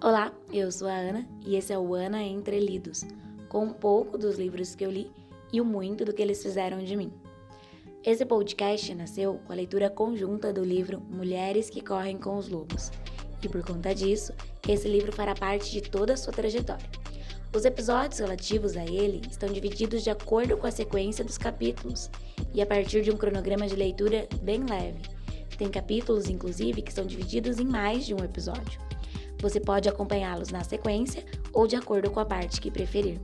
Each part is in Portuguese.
Olá, eu sou a Ana e esse é o Ana Entre Lidos, com um pouco dos livros que eu li e o muito do que eles fizeram de mim. Esse podcast nasceu com a leitura conjunta do livro Mulheres que Correm com os Lobos, e por conta disso, esse livro fará parte de toda a sua trajetória. Os episódios relativos a ele estão divididos de acordo com a sequência dos capítulos e a partir de um cronograma de leitura bem leve. Tem capítulos, inclusive, que são divididos em mais de um episódio. Você pode acompanhá-los na sequência ou de acordo com a parte que preferir.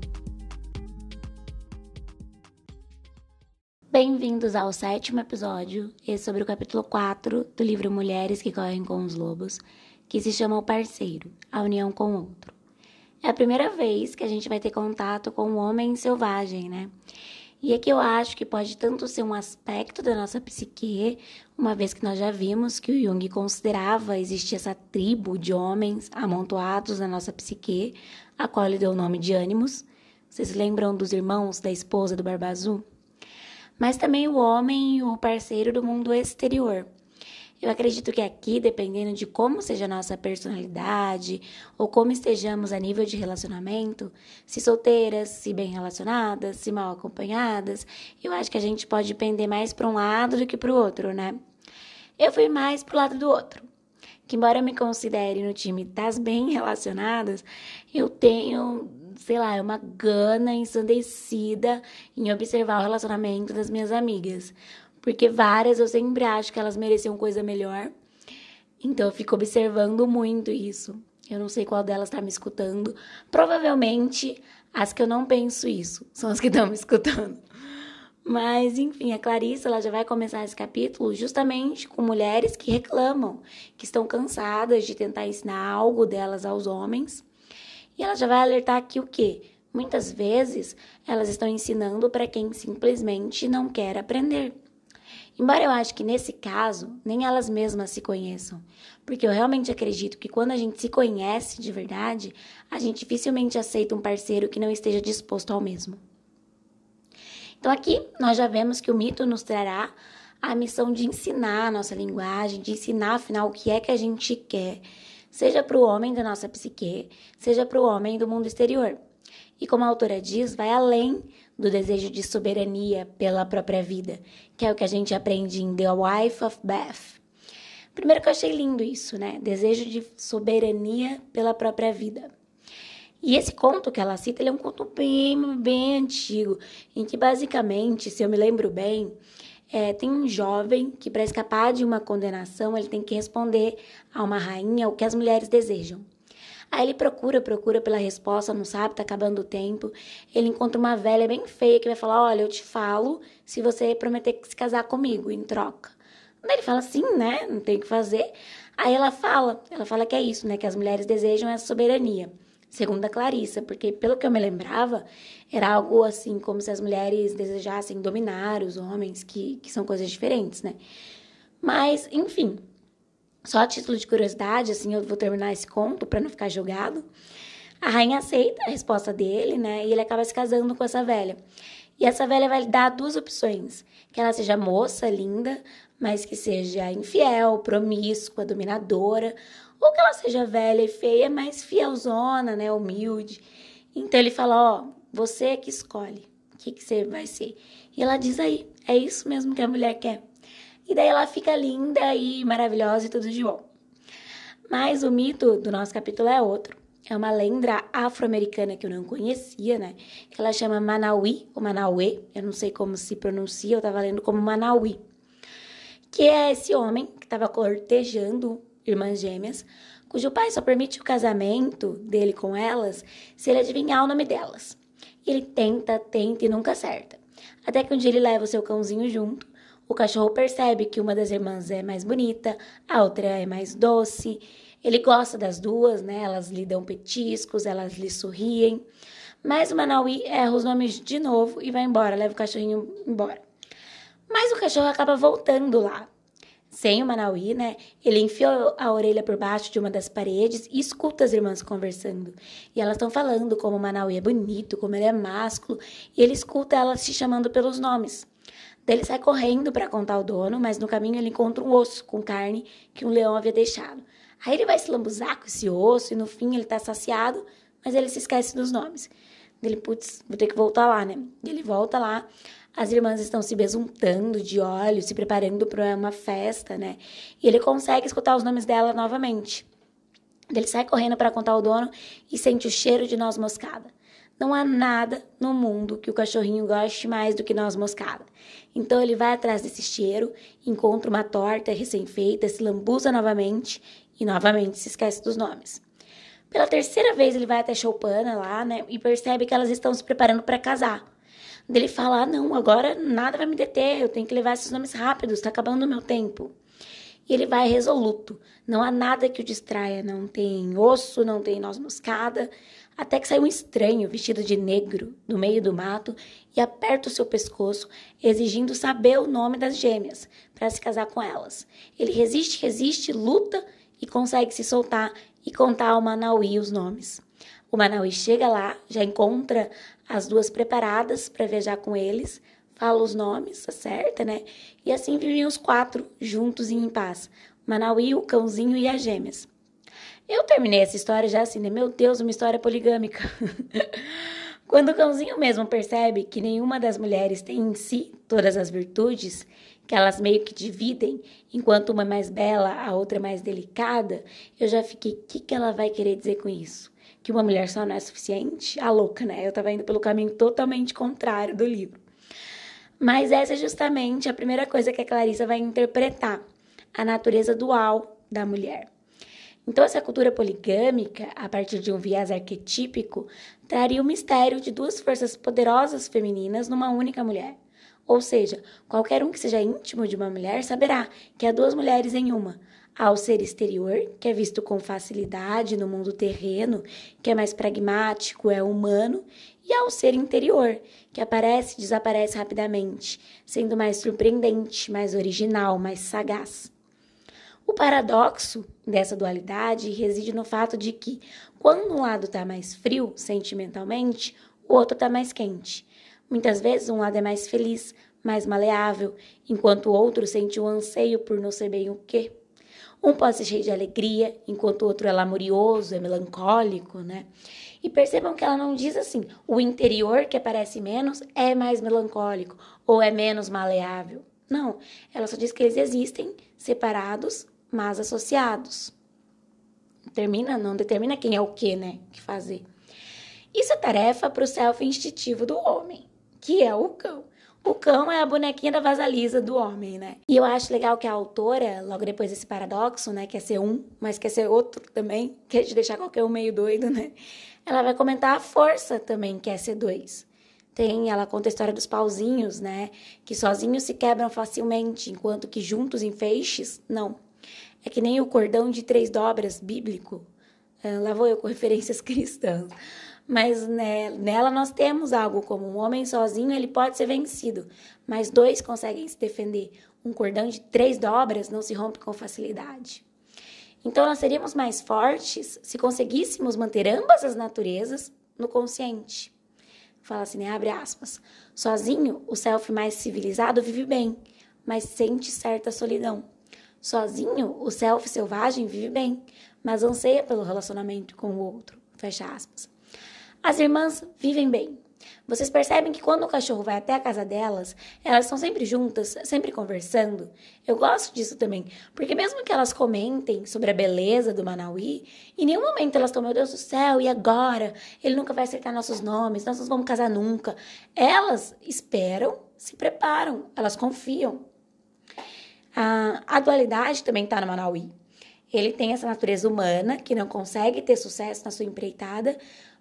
Bem-vindos ao sétimo episódio, esse sobre o capítulo 4 do livro Mulheres que Correm com os Lobos, que se chama O Parceiro, a União com o Outro. É a primeira vez que a gente vai ter contato com o homem selvagem, né? E aqui eu acho que pode tanto ser um aspecto da nossa psique, uma vez que nós já vimos que o Jung considerava existir essa tribo de homens amontoados na nossa psique, a qual ele deu o nome de ânimos. Vocês lembram dos irmãos da esposa do Barba Azul? Mas também o homem e o parceiro do mundo exterior, eu acredito que aqui, dependendo de como seja a nossa personalidade ou como estejamos a nível de relacionamento, se solteiras, se bem relacionadas, se mal acompanhadas, eu acho que a gente pode pender mais para um lado do que para o outro, né? Eu fui mais pro lado do outro. Que embora eu me considere no time das bem relacionadas, eu tenho, sei lá, uma gana ensandecida em observar o relacionamento das minhas amigas porque várias eu sempre acho que elas mereciam coisa melhor. Então eu fico observando muito isso. Eu não sei qual delas está me escutando. Provavelmente as que eu não penso isso são as que estão me escutando. Mas, enfim, a Clarissa ela já vai começar esse capítulo justamente com mulheres que reclamam, que estão cansadas de tentar ensinar algo delas aos homens. E ela já vai alertar aqui o quê? Muitas vezes elas estão ensinando para quem simplesmente não quer aprender. Embora eu acho que nesse caso nem elas mesmas se conheçam, porque eu realmente acredito que quando a gente se conhece de verdade, a gente dificilmente aceita um parceiro que não esteja disposto ao mesmo. Então aqui nós já vemos que o mito nos trará a missão de ensinar a nossa linguagem, de ensinar afinal o que é que a gente quer, seja para o homem da nossa psique, seja para o homem do mundo exterior. E como a autora diz, vai além do desejo de soberania pela própria vida, que é o que a gente aprende em The Wife of Beth. Primeiro que eu achei lindo isso, né? Desejo de soberania pela própria vida. E esse conto que ela cita, ele é um conto bem, bem antigo, em que basicamente, se eu me lembro bem, é, tem um jovem que para escapar de uma condenação, ele tem que responder a uma rainha o que as mulheres desejam. Aí ele procura, procura pela resposta, não sabe, tá acabando o tempo. Ele encontra uma velha bem feia que vai falar: Olha, eu te falo se você prometer se casar comigo em troca. Daí ele fala assim, né? Não tem o que fazer. Aí ela fala, ela fala que é isso, né? Que as mulheres desejam essa soberania. Segundo a Clarissa, porque pelo que eu me lembrava, era algo assim, como se as mulheres desejassem dominar os homens, que, que são coisas diferentes, né? Mas, enfim, só a título de curiosidade, assim, eu vou terminar esse conto para não ficar jogado. A rainha aceita a resposta dele, né? E ele acaba se casando com essa velha. E essa velha vai lhe dar duas opções: que ela seja moça, linda, mas que seja infiel, promíscua, dominadora, ou que ela seja velha e feia, mas fielzona, né? Humilde. Então ele fala: Ó, você é que escolhe o que, que você vai ser. E ela diz aí: é isso mesmo que a mulher quer. E daí ela fica linda e maravilhosa e tudo de bom. Mas o mito do nosso capítulo é outro. É uma lenda afro-americana que eu não conhecia, né? Que ela chama Manauí, ou Manauê. Eu não sei como se pronuncia, eu tava lendo como Manauí. Que é esse homem que estava cortejando irmãs gêmeas, cujo pai só permite o casamento dele com elas se ele adivinhar o nome delas. E ele tenta, tenta e nunca acerta. Até que um dia ele leva o seu cãozinho junto o cachorro percebe que uma das irmãs é mais bonita, a outra é mais doce. Ele gosta das duas, né? Elas lhe dão petiscos, elas lhe sorriem. Mas o Manauí erra os nomes de novo e vai embora, leva o cachorrinho embora. Mas o cachorro acaba voltando lá. Sem o Manauí, né? Ele enfiou a orelha por baixo de uma das paredes e escuta as irmãs conversando. E elas estão falando como o Manauí é bonito, como ele é másculo, e ele escuta elas se chamando pelos nomes. Daí ele sai correndo para contar ao dono, mas no caminho ele encontra um osso com carne que um leão havia deixado. Aí ele vai se lambuzar com esse osso e no fim ele tá saciado, mas ele se esquece dos nomes. Ele, putz, vou ter que voltar lá, né? Ele volta lá, as irmãs estão se besuntando de óleo, se preparando para uma festa, né? E ele consegue escutar os nomes dela novamente. Ele sai correndo para contar ao dono e sente o cheiro de noz moscada. Não há nada no mundo que o cachorrinho goste mais do que noz moscada. Então ele vai atrás desse cheiro, encontra uma torta recém-feita, se lambuza novamente e novamente se esquece dos nomes. Pela terceira vez ele vai até Choupana lá, né, e percebe que elas estão se preparando para casar. Dele fala: ah, não, agora nada vai me deter, eu tenho que levar esses nomes rápidos, está acabando o meu tempo. E ele vai resoluto. Não há nada que o distraia, não tem osso, não tem noz moscada. Até que sai um estranho vestido de negro no meio do mato e aperta o seu pescoço, exigindo saber o nome das gêmeas para se casar com elas. Ele resiste, resiste, luta e consegue se soltar e contar ao Manauí os nomes. O Manauí chega lá, já encontra as duas preparadas para viajar com eles, fala os nomes, acerta, né? E assim vivem os quatro juntos e em paz: Manauí, o cãozinho e as gêmeas. Eu terminei essa história já assim, né? Meu Deus, uma história poligâmica. Quando o cãozinho mesmo percebe que nenhuma das mulheres tem em si todas as virtudes, que elas meio que dividem, enquanto uma é mais bela, a outra é mais delicada, eu já fiquei, o que, que ela vai querer dizer com isso? que uma mulher só não é suficiente? A louca, né? Eu tava indo pelo caminho totalmente contrário do livro. Mas essa é justamente a primeira coisa que a Clarissa vai interpretar, a natureza dual da mulher. Então, essa cultura poligâmica, a partir de um viés arquetípico, traria o mistério de duas forças poderosas femininas numa única mulher. Ou seja, qualquer um que seja íntimo de uma mulher saberá que há duas mulheres em uma, ao ser exterior, que é visto com facilidade no mundo terreno, que é mais pragmático, é humano, e ao ser interior, que aparece e desaparece rapidamente, sendo mais surpreendente, mais original, mais sagaz. O paradoxo dessa dualidade reside no fato de que, quando um lado está mais frio sentimentalmente, o outro está mais quente. Muitas vezes um lado é mais feliz, mais maleável, enquanto o outro sente um anseio por não ser bem o quê. Um pode ser cheio de alegria, enquanto o outro é lamurioso, é melancólico, né? E percebam que ela não diz assim, o interior que aparece menos é mais melancólico ou é menos maleável. Não, ela só diz que eles existem separados, mas associados. Termina, não determina quem é o que, né? Que fazer. Isso é tarefa para o self instintivo do homem, que é o cão. O cão é a bonequinha da vasalisa do homem, né? E eu acho legal que a autora, logo depois desse paradoxo, né, quer ser um, mas quer ser outro também, quer te deixar qualquer um meio doido, né? Ela vai comentar a força também, quer ser dois. Tem, ela conta a história dos pauzinhos, né? Que sozinhos se quebram facilmente, enquanto que juntos em feixes, não. É que nem o cordão de três dobras bíblico. Ah, lá vou eu com referências cristãs mas né, nela nós temos algo como um homem sozinho ele pode ser vencido, mas dois conseguem se defender. Um cordão de três dobras não se rompe com facilidade. Então nós seríamos mais fortes se conseguíssemos manter ambas as naturezas no consciente. Fala assim, né? Abre aspas. Sozinho, o self mais civilizado vive bem, mas sente certa solidão. Sozinho, o self selvagem vive bem, mas anseia pelo relacionamento com o outro. Fecha aspas. As irmãs vivem bem. Vocês percebem que quando o cachorro vai até a casa delas, elas estão sempre juntas, sempre conversando? Eu gosto disso também, porque mesmo que elas comentem sobre a beleza do Manauí, em nenhum momento elas estão, meu Deus do céu, e agora? Ele nunca vai acertar nossos nomes, nós não vamos casar nunca. Elas esperam, se preparam, elas confiam. A, a dualidade também está no Manauí. Ele tem essa natureza humana que não consegue ter sucesso na sua empreitada,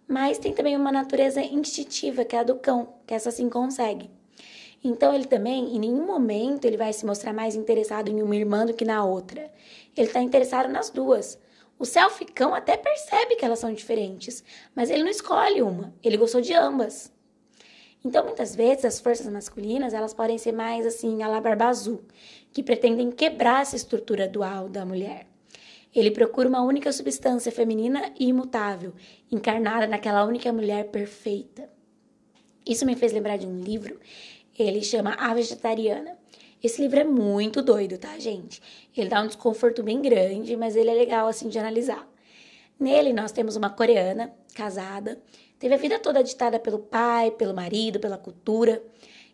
mas tem também uma natureza instintiva, que é a do cão, que essa sim consegue. Então ele também, em nenhum momento, ele vai se mostrar mais interessado em uma irmã do que na outra. Ele está interessado nas duas. O self-cão até percebe que elas são diferentes, mas ele não escolhe uma, ele gostou de ambas. Então, muitas vezes, as forças masculinas, elas podem ser mais assim, a la barba azul, que pretendem quebrar essa estrutura dual da mulher. Ele procura uma única substância feminina e imutável, encarnada naquela única mulher perfeita. Isso me fez lembrar de um livro, ele chama A Vegetariana. Esse livro é muito doido, tá, gente? Ele dá um desconforto bem grande, mas ele é legal assim de analisar. Nele nós temos uma coreana casada, teve a vida toda ditada pelo pai, pelo marido, pela cultura,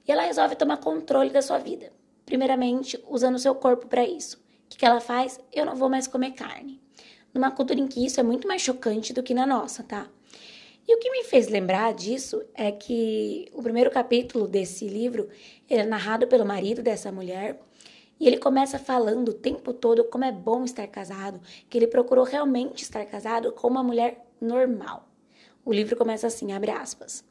e ela resolve tomar controle da sua vida. Primeiramente, usando seu corpo para isso. O que, que ela faz? Eu não vou mais comer carne. Numa cultura em que isso é muito mais chocante do que na nossa, tá? E o que me fez lembrar disso é que o primeiro capítulo desse livro é narrado pelo marido dessa mulher e ele começa falando o tempo todo como é bom estar casado, que ele procurou realmente estar casado com uma mulher normal. O livro começa assim, abre aspas.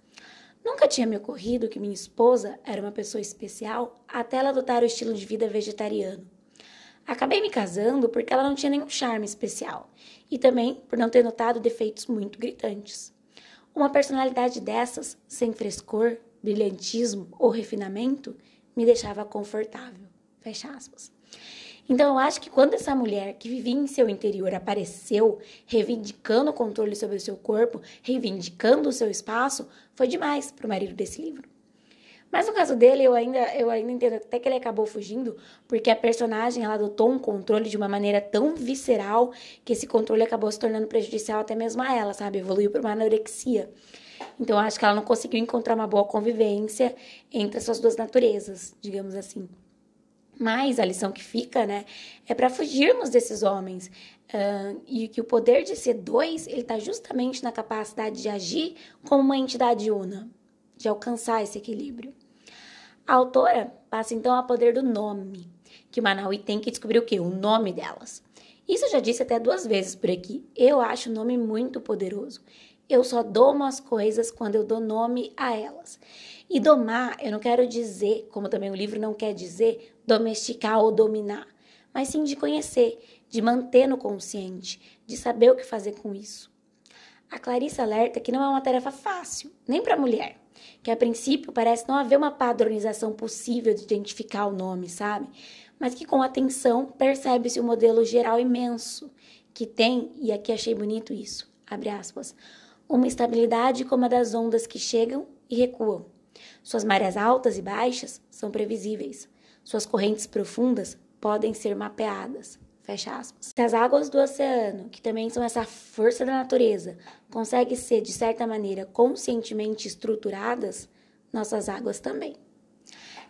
Nunca tinha me ocorrido que minha esposa era uma pessoa especial até ela adotar o estilo de vida vegetariano. Acabei me casando porque ela não tinha nenhum charme especial e também por não ter notado defeitos muito gritantes. Uma personalidade dessas, sem frescor, brilhantismo ou refinamento, me deixava confortável. Fecha aspas. Então, eu acho que quando essa mulher que vivia em seu interior apareceu, reivindicando o controle sobre o seu corpo, reivindicando o seu espaço, foi demais para o marido desse livro. Mas no caso dele, eu ainda, eu ainda entendo até que ele acabou fugindo, porque a personagem ela adotou um controle de uma maneira tão visceral que esse controle acabou se tornando prejudicial até mesmo a ela, sabe? Evoluiu para uma anorexia. Então, eu acho que ela não conseguiu encontrar uma boa convivência entre essas duas naturezas, digamos assim. Mas a lição que fica, né, é para fugirmos desses homens. Uh, e que o poder de ser dois, ele está justamente na capacidade de agir como uma entidade una, de alcançar esse equilíbrio. A autora passa então a poder do nome, que o Manaui tem que descobrir o quê? O nome delas. Isso eu já disse até duas vezes por aqui. Eu acho o nome muito poderoso. Eu só domo as coisas quando eu dou nome a elas. E domar, eu não quero dizer, como também o livro não quer dizer, domesticar ou dominar, mas sim de conhecer, de manter no consciente, de saber o que fazer com isso. A Clarissa alerta que não é uma tarefa fácil, nem para a mulher que a princípio parece não haver uma padronização possível de identificar o nome, sabe? Mas que com atenção percebe-se o um modelo geral imenso que tem, e aqui achei bonito isso, abre aspas, uma estabilidade como a das ondas que chegam e recuam. Suas marés altas e baixas são previsíveis. Suas correntes profundas podem ser mapeadas. Fecha aspas. Se as águas do oceano, que também são essa força da natureza, conseguem ser, de certa maneira, conscientemente estruturadas, nossas águas também.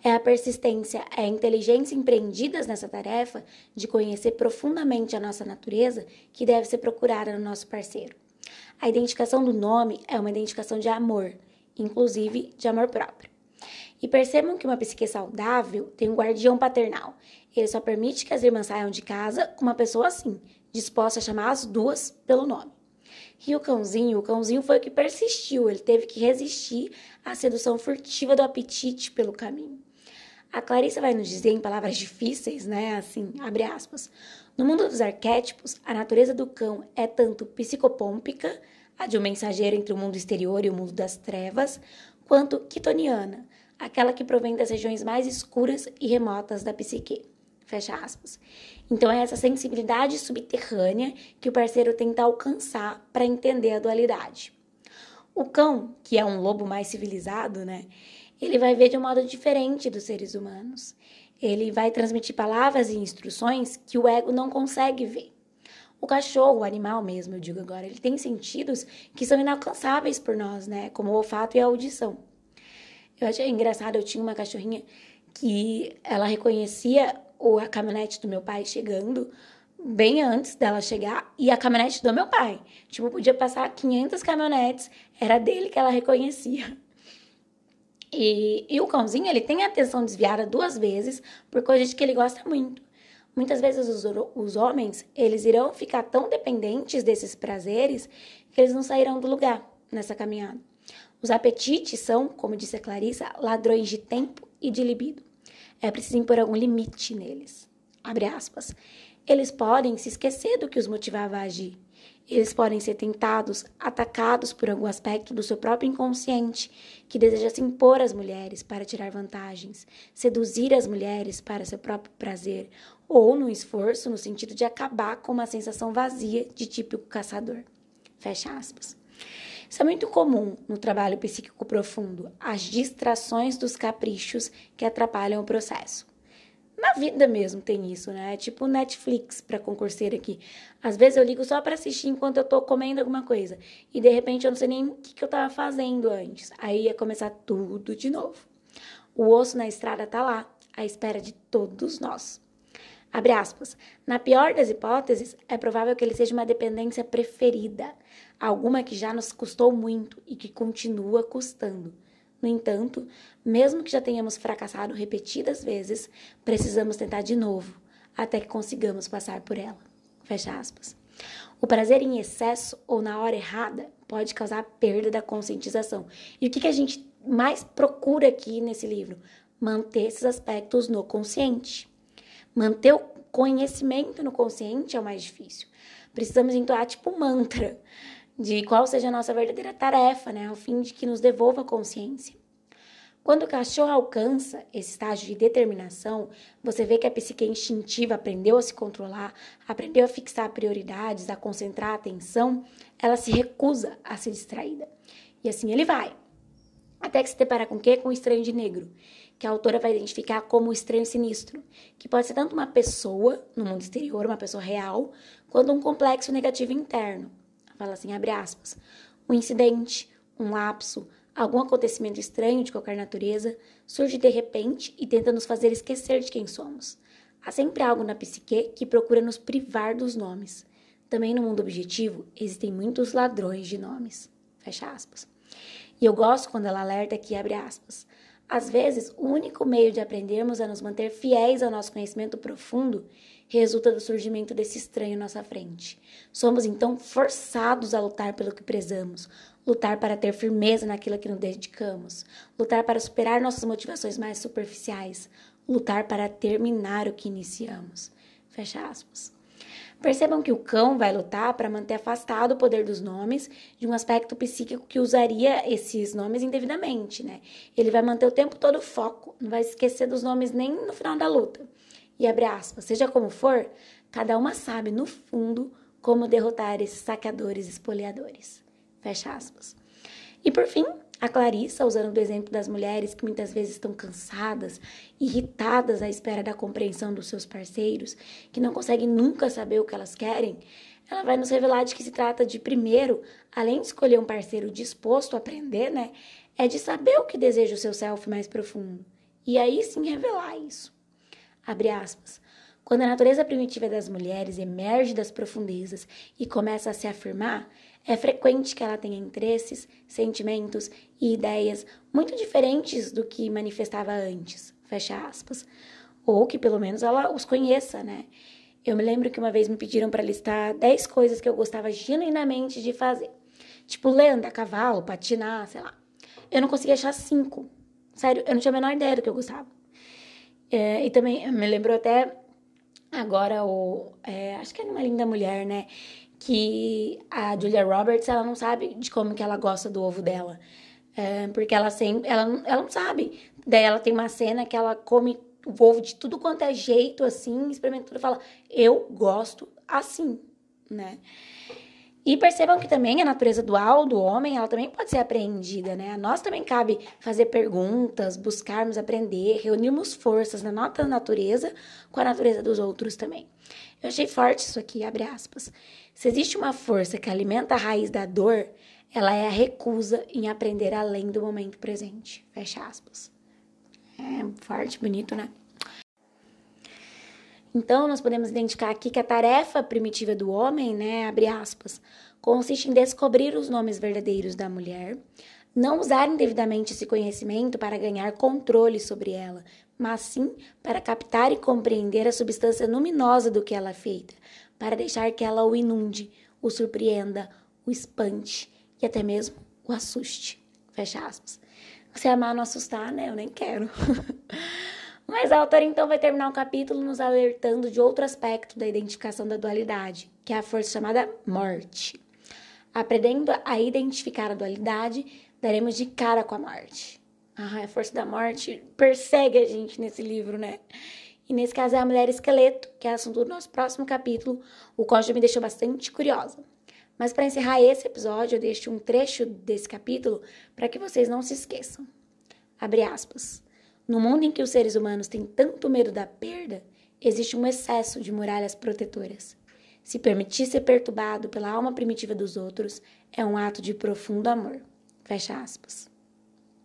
É a persistência, é a inteligência empreendidas nessa tarefa de conhecer profundamente a nossa natureza que deve ser procurada no nosso parceiro. A identificação do nome é uma identificação de amor, inclusive de amor próprio. E percebam que uma psique saudável tem um guardião paternal. Ele só permite que as irmãs saiam de casa com uma pessoa assim, disposta a chamar as duas pelo nome. E o cãozinho, o cãozinho foi o que persistiu, ele teve que resistir à sedução furtiva do apetite pelo caminho. A Clarissa vai nos dizer em palavras difíceis, né? Assim, abre aspas. No mundo dos arquétipos, a natureza do cão é tanto psicopômpica, a de um mensageiro entre o mundo exterior e o mundo das trevas, quanto quitoniana, aquela que provém das regiões mais escuras e remotas da psique. Fecha aspas. Então é essa sensibilidade subterrânea que o parceiro tenta alcançar para entender a dualidade. O cão, que é um lobo mais civilizado, né? Ele vai ver de um modo diferente dos seres humanos. Ele vai transmitir palavras e instruções que o ego não consegue ver. O cachorro, o animal mesmo, eu digo agora, ele tem sentidos que são inalcançáveis por nós, né? Como o olfato e a audição. Eu achei engraçado, eu tinha uma cachorrinha que ela reconhecia a caminhonete do meu pai chegando bem antes dela chegar e a caminhonete do meu pai. Tipo, podia passar 500 caminhonetes, era dele que ela reconhecia. E, e o cãozinho, ele tem a atenção desviada duas vezes por coisas que ele gosta muito. Muitas vezes os, os homens, eles irão ficar tão dependentes desses prazeres que eles não sairão do lugar nessa caminhada. Os apetites são, como disse a Clarissa, ladrões de tempo e de libido. É preciso impor algum limite neles. Abre aspas. Eles podem se esquecer do que os motivava a agir. Eles podem ser tentados, atacados por algum aspecto do seu próprio inconsciente, que deseja se impor às mulheres para tirar vantagens, seduzir as mulheres para seu próprio prazer, ou no esforço no sentido de acabar com uma sensação vazia de típico caçador. Fecha aspas. Isso é muito comum no trabalho psíquico profundo, as distrações dos caprichos que atrapalham o processo. na vida mesmo tem isso, né? É tipo Netflix para concurseiro aqui. Às vezes eu ligo só para assistir enquanto eu tô comendo alguma coisa. E de repente eu não sei nem o que, que eu tava fazendo antes. Aí ia começar tudo de novo. O osso na estrada tá lá, à espera de todos nós. Abre aspas. Na pior das hipóteses, é provável que ele seja uma dependência preferida, alguma que já nos custou muito e que continua custando. No entanto, mesmo que já tenhamos fracassado repetidas vezes, precisamos tentar de novo, até que consigamos passar por ela. Fecha aspas. O prazer em excesso ou na hora errada pode causar perda da conscientização. E o que, que a gente mais procura aqui nesse livro? Manter esses aspectos no consciente. Manter o conhecimento no consciente é o mais difícil. Precisamos entoar tipo mantra de qual seja a nossa verdadeira tarefa, né, ao fim de que nos devolva a consciência. Quando o cachorro alcança esse estágio de determinação, você vê que a psique instintiva aprendeu a se controlar, aprendeu a fixar prioridades, a concentrar a atenção, ela se recusa a ser distraída. E assim ele vai. Até que se depara com o quê? Com o estranho de negro, que a autora vai identificar como o estranho sinistro, que pode ser tanto uma pessoa no mundo exterior, uma pessoa real, quanto um complexo negativo interno fala assim, abre aspas, um incidente, um lapso, algum acontecimento estranho de qualquer natureza surge de repente e tenta nos fazer esquecer de quem somos. Há sempre algo na psique que procura nos privar dos nomes. Também no mundo objetivo existem muitos ladrões de nomes. Fecha aspas. E eu gosto quando ela alerta que abre aspas. Às vezes, o único meio de aprendermos a nos manter fiéis ao nosso conhecimento profundo resulta do surgimento desse estranho à nossa frente. Somos então forçados a lutar pelo que prezamos, lutar para ter firmeza naquilo que nos dedicamos, lutar para superar nossas motivações mais superficiais, lutar para terminar o que iniciamos. Fecha aspas. Percebam que o cão vai lutar para manter afastado o poder dos nomes de um aspecto psíquico que usaria esses nomes indevidamente, né? Ele vai manter o tempo todo o foco, não vai esquecer dos nomes nem no final da luta. E abre aspas, seja como for, cada uma sabe, no fundo, como derrotar esses saqueadores espoliadores. Fecha aspas. E por fim, a Clarissa, usando o exemplo das mulheres que muitas vezes estão cansadas, irritadas à espera da compreensão dos seus parceiros, que não conseguem nunca saber o que elas querem, ela vai nos revelar de que se trata de, primeiro, além de escolher um parceiro disposto a aprender, né, é de saber o que deseja o seu self mais profundo. E aí sim revelar isso. Abre aspas. Quando a natureza primitiva das mulheres emerge das profundezas e começa a se afirmar, é frequente que ela tenha interesses, sentimentos e ideias muito diferentes do que manifestava antes. Fecha aspas. Ou que pelo menos ela os conheça, né? Eu me lembro que uma vez me pediram para listar 10 coisas que eu gostava genuinamente de fazer. Tipo, ler, andar a cavalo, patinar, sei lá. Eu não conseguia achar cinco. Sério, eu não tinha a menor ideia do que eu gostava. É, e também me lembrou até agora o. É, acho que é uma linda mulher, né? Que a Julia Roberts, ela não sabe de como que ela gosta do ovo dela. É, porque ela sempre. Ela, ela não sabe. Daí ela tem uma cena que ela come o ovo de tudo quanto é jeito, assim, experimenta tudo e fala, eu gosto assim, né? E percebam que também a natureza dual do homem, ela também pode ser apreendida, né? A nós também cabe fazer perguntas, buscarmos aprender, reunirmos forças na nossa natureza com a natureza dos outros também. Eu achei forte isso aqui, abre aspas. Se existe uma força que alimenta a raiz da dor, ela é a recusa em aprender além do momento presente. Fecha aspas. É forte, bonito, né? Então, nós podemos identificar aqui que a tarefa primitiva do homem, né, abre aspas, consiste em descobrir os nomes verdadeiros da mulher, não usar indevidamente esse conhecimento para ganhar controle sobre ela, mas sim para captar e compreender a substância luminosa do que ela é feita, para deixar que ela o inunde, o surpreenda, o espante e até mesmo o assuste. Fecha aspas. Você amar não assustar, né? Eu nem quero. Mas a autora então vai terminar o capítulo nos alertando de outro aspecto da identificação da dualidade, que é a força chamada morte. Aprendendo a identificar a dualidade, daremos de cara com a morte. Ah, a força da morte persegue a gente nesse livro, né? E nesse caso é a mulher esqueleto, que é assunto do nosso próximo capítulo, o qual já me deixou bastante curiosa. Mas para encerrar esse episódio, eu deixo um trecho desse capítulo para que vocês não se esqueçam. Abre aspas. No mundo em que os seres humanos têm tanto medo da perda, existe um excesso de muralhas protetoras. Se permitir ser perturbado pela alma primitiva dos outros é um ato de profundo amor. Fecha aspas.